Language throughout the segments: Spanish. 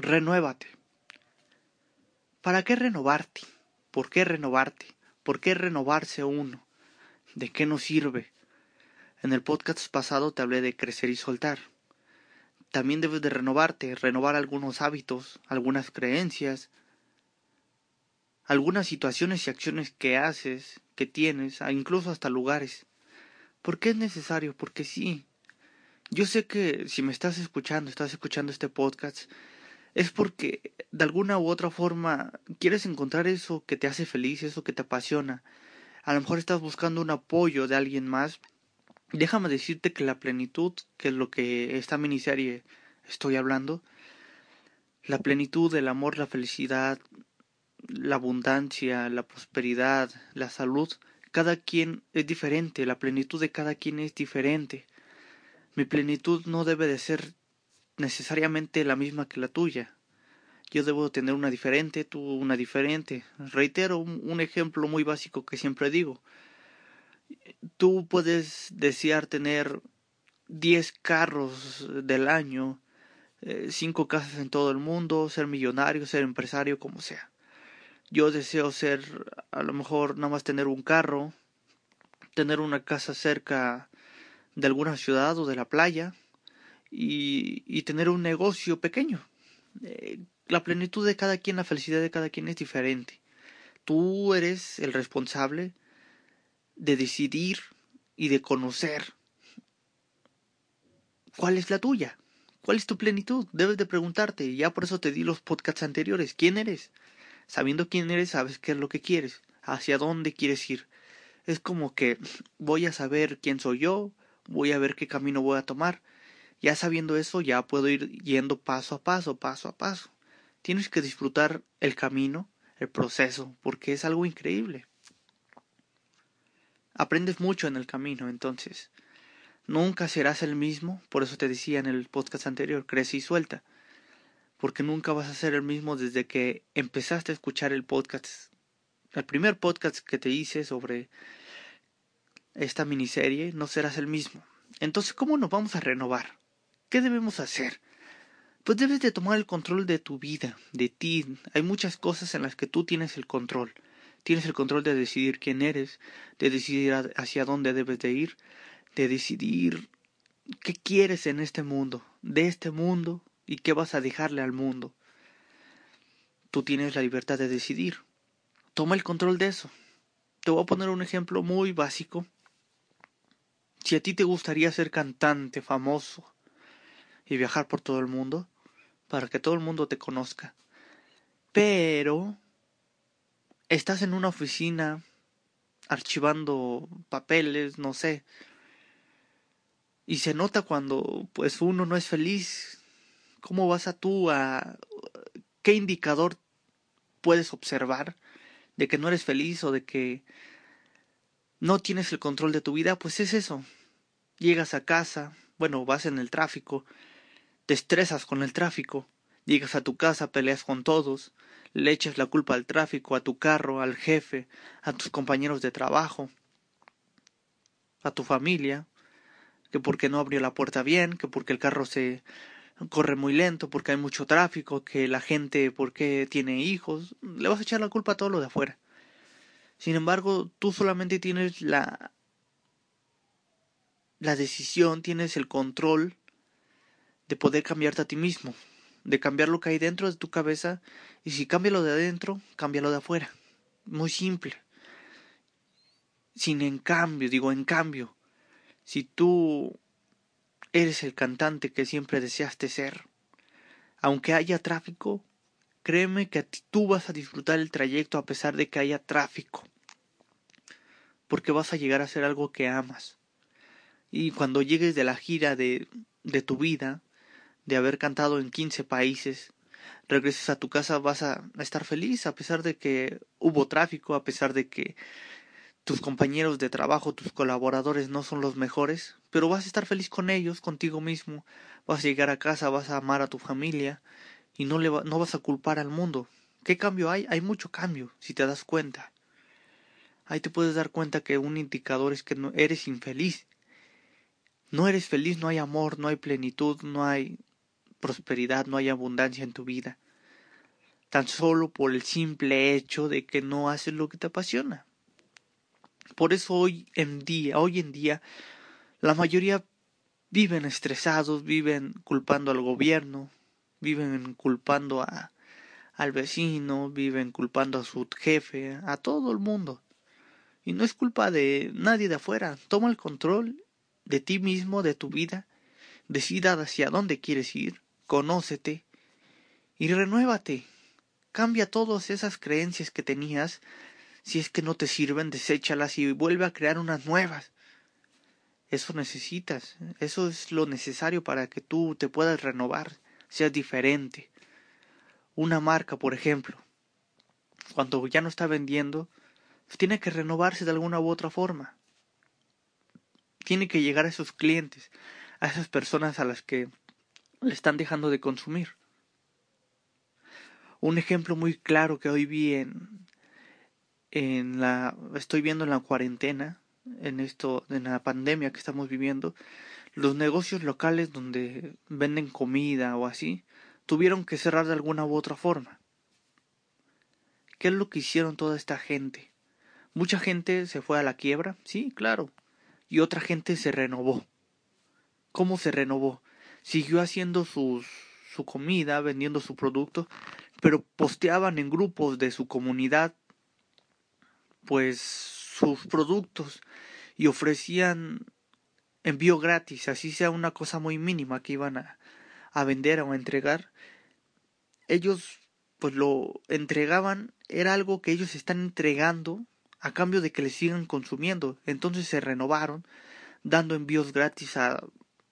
renuévate. ¿Para qué renovarte? ¿Por qué renovarte? ¿Por qué renovarse uno? ¿De qué nos sirve? En el podcast pasado te hablé de crecer y soltar. También debes de renovarte, renovar algunos hábitos, algunas creencias, algunas situaciones y acciones que haces, que tienes, incluso hasta lugares. ¿Por qué es necesario? Porque sí. Yo sé que si me estás escuchando, estás escuchando este podcast, es porque de alguna u otra forma quieres encontrar eso que te hace feliz, eso que te apasiona. A lo mejor estás buscando un apoyo de alguien más. Déjame decirte que la plenitud, que es lo que esta miniserie estoy hablando, la plenitud, el amor, la felicidad, la abundancia, la prosperidad, la salud, cada quien es diferente, la plenitud de cada quien es diferente. Mi plenitud no debe de ser necesariamente la misma que la tuya. Yo debo tener una diferente, tú una diferente. Reitero un, ejemplo muy básico que siempre digo. Tú puedes desear tener diez carros del año, eh, cinco casas en todo el mundo, ser millonario, ser empresario, como sea. Yo deseo ser, a lo mejor, nada más tener un carro, tener una casa cerca de alguna ciudad o de la playa, y, tener un negocio pequeño. Eh, la plenitud de cada quien, la felicidad de cada quien es diferente. Tú eres el responsable de decidir y de conocer cuál es la tuya, cuál es tu plenitud. Debes de preguntarte, ya por eso te di los podcasts anteriores, ¿quién eres? Sabiendo quién eres, sabes qué es lo que quieres, hacia dónde quieres ir. Es como que voy a saber quién soy yo, voy a ver qué camino voy a tomar, ya sabiendo eso, ya puedo ir yendo paso a paso, paso a paso. Tienes que disfrutar el camino, el proceso, porque es algo increíble. Aprendes mucho en el camino, entonces. Nunca serás el mismo, por eso te decía en el podcast anterior, crece y suelta. Porque nunca vas a ser el mismo desde que empezaste a escuchar el podcast. El primer podcast que te hice sobre esta miniserie, no serás el mismo. Entonces, ¿cómo nos vamos a renovar? ¿Qué debemos hacer? Pues debes de tomar el control de tu vida, de ti. Hay muchas cosas en las que tú tienes el control. Tienes el control de decidir quién eres, de decidir hacia dónde debes de ir, de decidir qué quieres en este mundo, de este mundo y qué vas a dejarle al mundo. Tú tienes la libertad de decidir. Toma el control de eso. Te voy a poner un ejemplo muy básico. Si a ti te gustaría ser cantante famoso, y viajar por todo el mundo para que todo el mundo te conozca. Pero estás en una oficina archivando papeles, no sé. Y se nota cuando pues uno no es feliz. ¿Cómo vas a tú a qué indicador puedes observar de que no eres feliz o de que no tienes el control de tu vida? Pues es eso. Llegas a casa, bueno, vas en el tráfico te estresas con el tráfico, llegas a tu casa, peleas con todos, le echas la culpa al tráfico, a tu carro, al jefe, a tus compañeros de trabajo, a tu familia, que porque no abrió la puerta bien, que porque el carro se corre muy lento, porque hay mucho tráfico, que la gente porque tiene hijos, le vas a echar la culpa a todo lo de afuera. Sin embargo, tú solamente tienes la la decisión, tienes el control de poder cambiarte a ti mismo, de cambiar lo que hay dentro de tu cabeza y si cambia lo de adentro, cambia lo de afuera. Muy simple. Sin en cambio, digo en cambio, si tú eres el cantante que siempre deseaste ser, aunque haya tráfico, créeme que tú vas a disfrutar el trayecto a pesar de que haya tráfico, porque vas a llegar a ser algo que amas. Y cuando llegues de la gira de, de tu vida, de haber cantado en 15 países, regreses a tu casa vas a estar feliz a pesar de que hubo tráfico, a pesar de que tus compañeros de trabajo, tus colaboradores no son los mejores, pero vas a estar feliz con ellos, contigo mismo, vas a llegar a casa, vas a amar a tu familia y no, le no vas a culpar al mundo. ¿Qué cambio hay? Hay mucho cambio, si te das cuenta. Ahí te puedes dar cuenta que un indicador es que no eres infeliz. No eres feliz, no hay amor, no hay plenitud, no hay prosperidad, no hay abundancia en tu vida, tan solo por el simple hecho de que no haces lo que te apasiona. Por eso hoy en día, hoy en día, la mayoría viven estresados, viven culpando al gobierno, viven culpando a, al vecino, viven culpando a su jefe, a todo el mundo. Y no es culpa de nadie de afuera. Toma el control de ti mismo, de tu vida. Decida hacia dónde quieres ir. Conócete. Y renuévate. Cambia todas esas creencias que tenías. Si es que no te sirven, deséchalas y vuelve a crear unas nuevas. Eso necesitas. Eso es lo necesario para que tú te puedas renovar. Seas diferente. Una marca, por ejemplo. Cuando ya no está vendiendo, tiene que renovarse de alguna u otra forma. Tiene que llegar a esos clientes, a esas personas a las que están dejando de consumir. Un ejemplo muy claro que hoy vi en, en la estoy viendo en la cuarentena, en esto en la pandemia que estamos viviendo, los negocios locales donde venden comida o así tuvieron que cerrar de alguna u otra forma. ¿Qué es lo que hicieron toda esta gente? Mucha gente se fue a la quiebra, sí, claro, y otra gente se renovó. ¿Cómo se renovó? Siguió haciendo su comida, vendiendo su producto, pero posteaban en grupos de su comunidad pues sus productos y ofrecían envío gratis, así sea una cosa muy mínima que iban a, a vender o a entregar. Ellos pues lo entregaban, era algo que ellos están entregando a cambio de que le sigan consumiendo. Entonces se renovaron, dando envíos gratis a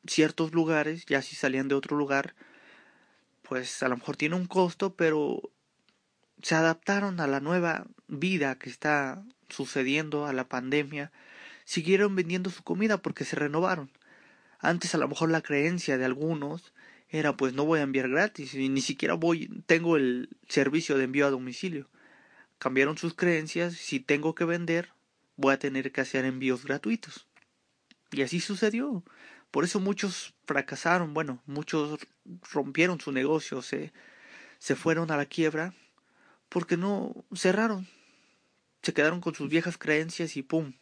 ciertos lugares, ya si salían de otro lugar, pues a lo mejor tiene un costo, pero se adaptaron a la nueva vida que está sucediendo, a la pandemia, siguieron vendiendo su comida porque se renovaron. Antes a lo mejor la creencia de algunos era pues no voy a enviar gratis y ni siquiera voy tengo el servicio de envío a domicilio cambiaron sus creencias, si tengo que vender, voy a tener que hacer envíos gratuitos. Y así sucedió. Por eso muchos fracasaron, bueno, muchos rompieron su negocio, se, se fueron a la quiebra, porque no cerraron. Se quedaron con sus viejas creencias y ¡pum!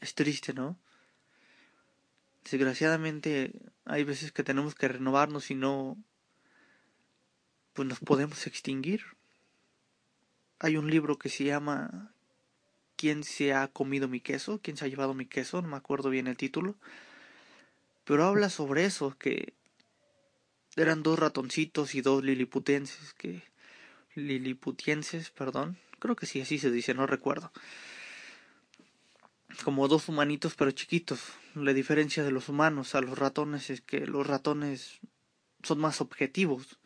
Es triste, ¿no? Desgraciadamente hay veces que tenemos que renovarnos y no pues nos podemos extinguir. Hay un libro que se llama ¿Quién se ha comido mi queso? ¿Quién se ha llevado mi queso? No me acuerdo bien el título. Pero habla sobre eso, que eran dos ratoncitos y dos liliputenses, que liliputienses, perdón, creo que sí, así se dice, no recuerdo. Como dos humanitos pero chiquitos. La diferencia de los humanos a los ratones es que los ratones son más objetivos.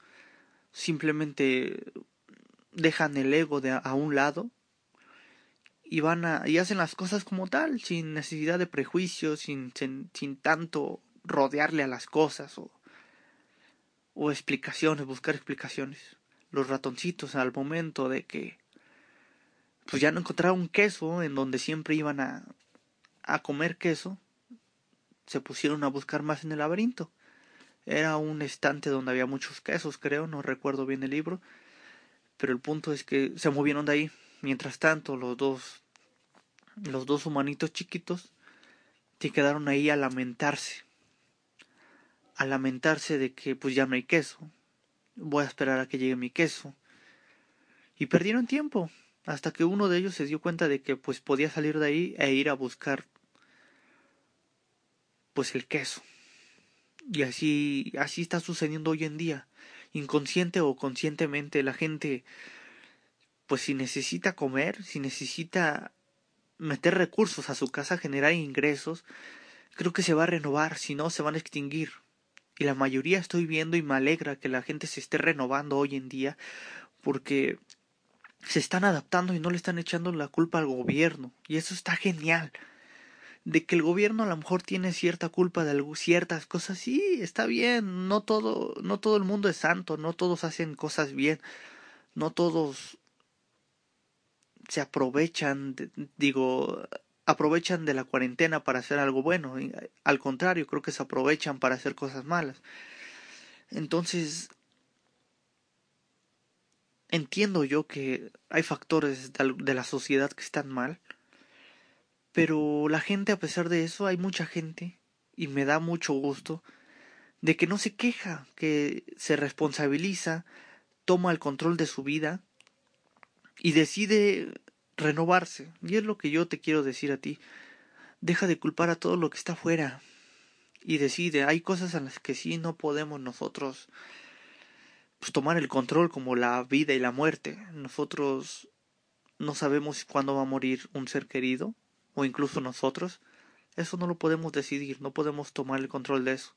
Simplemente dejan el ego de a, un lado y van a y hacen las cosas como tal sin necesidad de prejuicios sin, sin, tanto rodearle a las cosas o, o explicaciones buscar explicaciones los ratoncitos al momento de que pues ya no encontraron queso en donde siempre iban a, a comer queso se pusieron a buscar más en el laberinto era un estante donde había muchos quesos creo no recuerdo bien el libro pero el punto es que se movieron de ahí. Mientras tanto, los dos, los dos humanitos chiquitos se quedaron ahí a lamentarse. A lamentarse de que pues ya no hay queso. Voy a esperar a que llegue mi queso. Y perdieron tiempo hasta que uno de ellos se dio cuenta de que pues podía salir de ahí e ir a buscar pues el queso. Y así así está sucediendo hoy en día inconsciente o conscientemente la gente pues si necesita comer, si necesita meter recursos a su casa, generar ingresos, creo que se va a renovar, si no se van a extinguir. Y la mayoría estoy viendo y me alegra que la gente se esté renovando hoy en día porque se están adaptando y no le están echando la culpa al gobierno. Y eso está genial de que el gobierno a lo mejor tiene cierta culpa de ciertas cosas, sí, está bien, no todo, no todo el mundo es santo, no todos hacen cosas bien, no todos se aprovechan, digo, aprovechan de la cuarentena para hacer algo bueno, al contrario, creo que se aprovechan para hacer cosas malas. Entonces, entiendo yo que hay factores de la sociedad que están mal, pero la gente, a pesar de eso, hay mucha gente, y me da mucho gusto, de que no se queja, que se responsabiliza, toma el control de su vida y decide renovarse. Y es lo que yo te quiero decir a ti. Deja de culpar a todo lo que está afuera y decide. Hay cosas en las que sí no podemos nosotros pues, tomar el control, como la vida y la muerte. Nosotros no sabemos cuándo va a morir un ser querido, o incluso nosotros. Eso no lo podemos decidir, no podemos tomar el control de eso.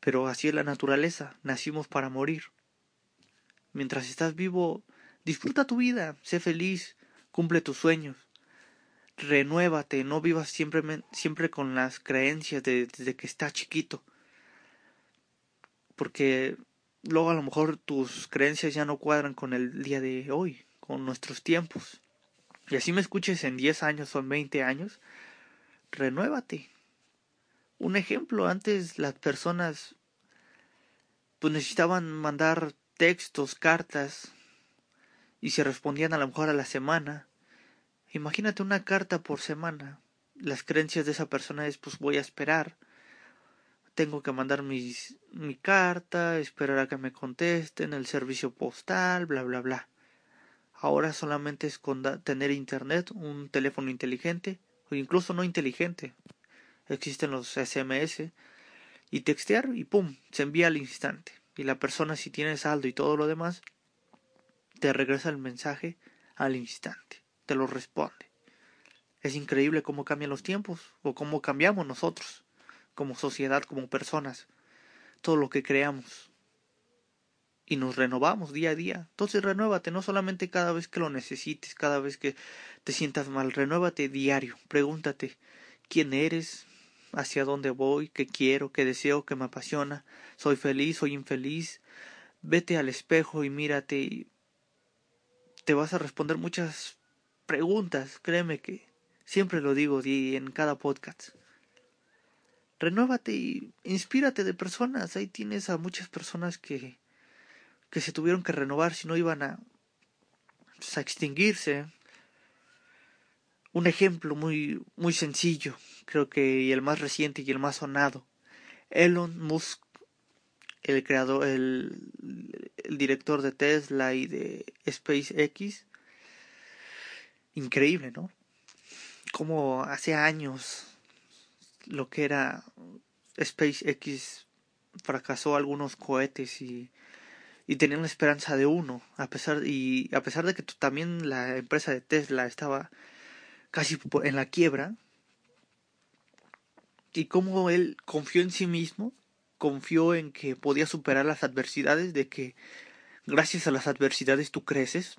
Pero así es la naturaleza, nacimos para morir. Mientras estás vivo, disfruta tu vida, sé feliz, cumple tus sueños, renuévate, no vivas siempre, siempre con las creencias de, desde que estás chiquito. Porque luego a lo mejor tus creencias ya no cuadran con el día de hoy, con nuestros tiempos. Y así me escuches en 10 años o en 20 años, renuévate. Un ejemplo, antes las personas pues necesitaban mandar textos, cartas, y se respondían a lo mejor a la semana. Imagínate una carta por semana. Las creencias de esa persona es pues voy a esperar. Tengo que mandar mis, mi carta, esperar a que me contesten, el servicio postal, bla bla bla. Ahora solamente es con tener internet, un teléfono inteligente, o incluso no inteligente. Existen los SMS y textear y pum, se envía al instante. Y la persona si tiene saldo y todo lo demás, te regresa el mensaje al instante, te lo responde. Es increíble cómo cambian los tiempos o cómo cambiamos nosotros, como sociedad, como personas, todo lo que creamos. Y nos renovamos día a día. Entonces renuévate, no solamente cada vez que lo necesites, cada vez que te sientas mal, renuévate diario. Pregúntate quién eres, hacia dónde voy, qué quiero, qué deseo, qué me apasiona, soy feliz, soy infeliz. Vete al espejo y mírate te vas a responder muchas preguntas, créeme que siempre lo digo y en cada podcast. Renuévate y inspírate de personas. Ahí tienes a muchas personas que, que se tuvieron que renovar si no iban a, pues, a extinguirse. Un ejemplo muy, muy sencillo, creo que y el más reciente y el más sonado. Elon Musk, el creador, el, director de Tesla y de SpaceX. Increíble, ¿no? Como hace años lo que era SpaceX fracasó algunos cohetes y, y tenían la esperanza de uno, a pesar y a pesar de que también la empresa de Tesla estaba casi en la quiebra, y como él confió en sí mismo, confió en que podía superar las adversidades, de que gracias a las adversidades tú creces,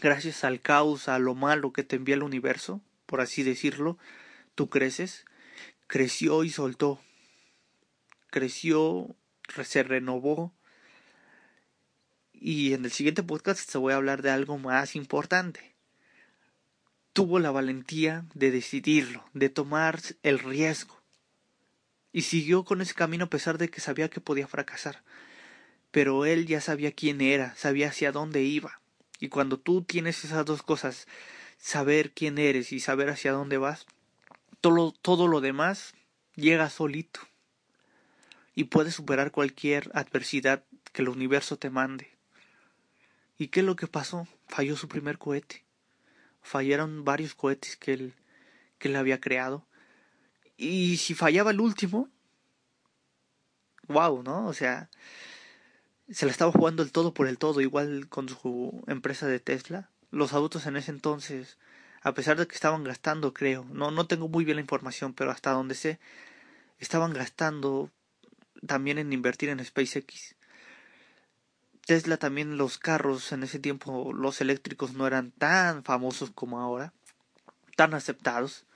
gracias al caos, a lo malo que te envía el universo, por así decirlo, tú creces, creció y soltó, creció, se renovó, y en el siguiente podcast te voy a hablar de algo más importante. Tuvo la valentía de decidirlo, de tomar el riesgo y siguió con ese camino a pesar de que sabía que podía fracasar. Pero él ya sabía quién era, sabía hacia dónde iba. Y cuando tú tienes esas dos cosas, saber quién eres y saber hacia dónde vas, todo, todo lo demás llega solito. Y puedes superar cualquier adversidad que el universo te mande. ¿Y qué es lo que pasó? Falló su primer cohete. Fallaron varios cohetes que él, que él había creado. Y si fallaba el último, wow, ¿no? O sea, se la estaba jugando el todo por el todo, igual con su empresa de Tesla. Los autos en ese entonces, a pesar de que estaban gastando, creo, no, no tengo muy bien la información, pero hasta donde sé, estaban gastando también en invertir en SpaceX. Tesla también los carros en ese tiempo, los eléctricos no eran tan famosos como ahora, tan aceptados.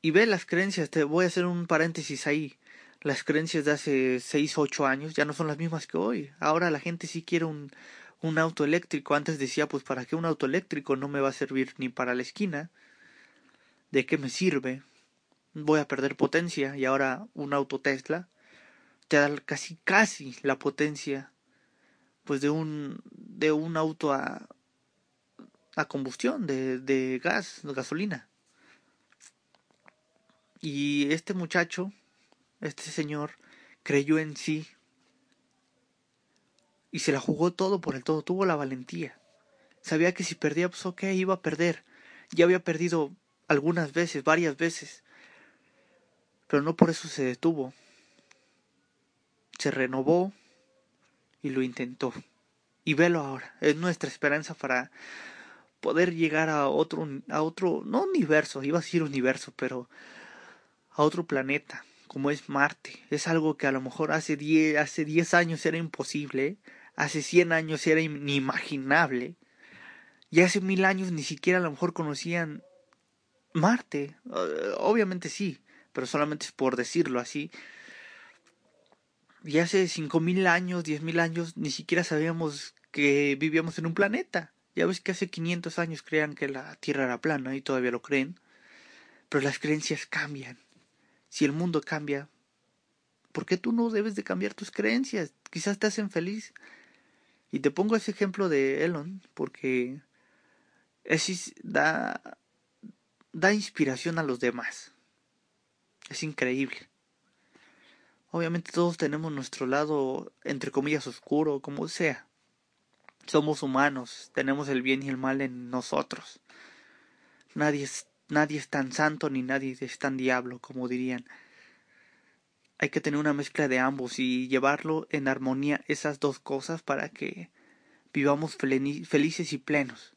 Y ve las creencias, te voy a hacer un paréntesis ahí. Las creencias de hace 6 8 años ya no son las mismas que hoy. Ahora la gente sí quiere un, un auto eléctrico. Antes decía, pues para qué un auto eléctrico no me va a servir ni para la esquina. ¿De qué me sirve? Voy a perder potencia y ahora un auto Tesla te da casi casi la potencia pues de un de un auto a, a combustión de, de gas, gasolina. Y este muchacho, este señor, creyó en sí y se la jugó todo por el todo, tuvo la valentía. Sabía que si perdía, pues ok, iba a perder. Ya había perdido algunas veces, varias veces. Pero no por eso se detuvo. Se renovó y lo intentó. Y velo ahora, es nuestra esperanza para poder llegar a otro, a otro, no universo, iba a decir universo, pero a otro planeta, como es Marte. Es algo que a lo mejor hace 10 hace diez años era imposible, hace 100 años era inimaginable, y hace mil años ni siquiera a lo mejor conocían Marte. obviamente sí, pero solamente es por decirlo así. Y hace cinco mil años, diez mil años, ni siquiera sabíamos que vivíamos en un planeta. Ya ves que hace 500 años creían que la Tierra era plana y todavía lo creen. Pero las creencias cambian. Si el mundo cambia, ¿por qué tú no debes de cambiar tus creencias? Quizás te hacen feliz. Y te pongo ese ejemplo de Elon porque es, da, da inspiración a los demás. Es increíble. Obviamente todos tenemos nuestro lado, entre comillas, oscuro, como sea. Somos humanos, tenemos el bien y el mal en nosotros. Nadie es, nadie es tan santo ni nadie es tan diablo, como dirían. Hay que tener una mezcla de ambos y llevarlo en armonía esas dos cosas para que vivamos felices y plenos.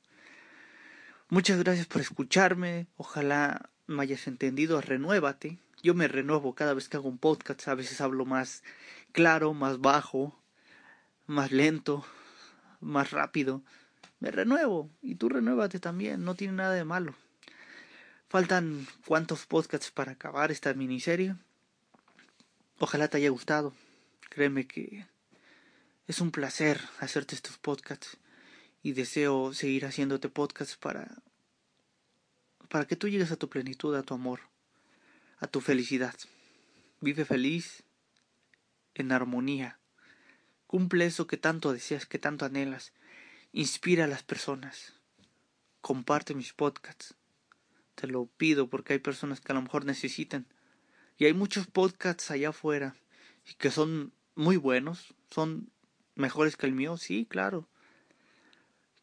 Muchas gracias por escucharme. Ojalá me hayas entendido. Renuévate. Yo me renuevo cada vez que hago un podcast. A veces hablo más claro, más bajo, más lento más rápido. Me renuevo y tú renuévate también, no tiene nada de malo. Faltan cuantos podcasts para acabar esta miniserie. Ojalá te haya gustado. Créeme que es un placer hacerte estos podcasts y deseo seguir haciéndote podcasts para para que tú llegues a tu plenitud, a tu amor, a tu felicidad. Vive feliz en armonía Cumple eso que tanto deseas, que tanto anhelas. Inspira a las personas. Comparte mis podcasts. Te lo pido porque hay personas que a lo mejor necesitan. Y hay muchos podcasts allá afuera y que son muy buenos, son mejores que el mío, sí, claro.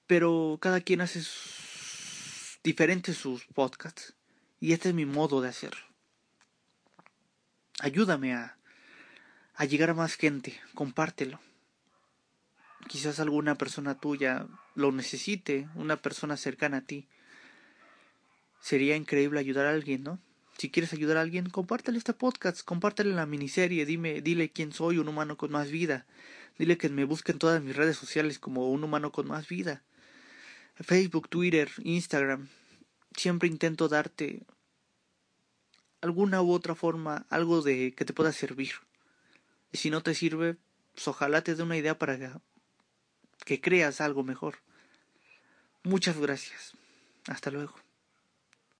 Pero cada quien hace diferentes sus podcasts y este es mi modo de hacerlo. Ayúdame a, a llegar a más gente, compártelo quizás alguna persona tuya lo necesite, una persona cercana a ti. Sería increíble ayudar a alguien, ¿no? Si quieres ayudar a alguien, compártele este podcast, compártele la miniserie, dime, dile quién soy, un humano con más vida. Dile que me busque en todas mis redes sociales como un humano con más vida. Facebook, Twitter, Instagram. Siempre intento darte alguna u otra forma, algo de que te pueda servir. Y si no te sirve, pues ojalá te dé una idea para que creas algo mejor. Muchas gracias. Hasta luego.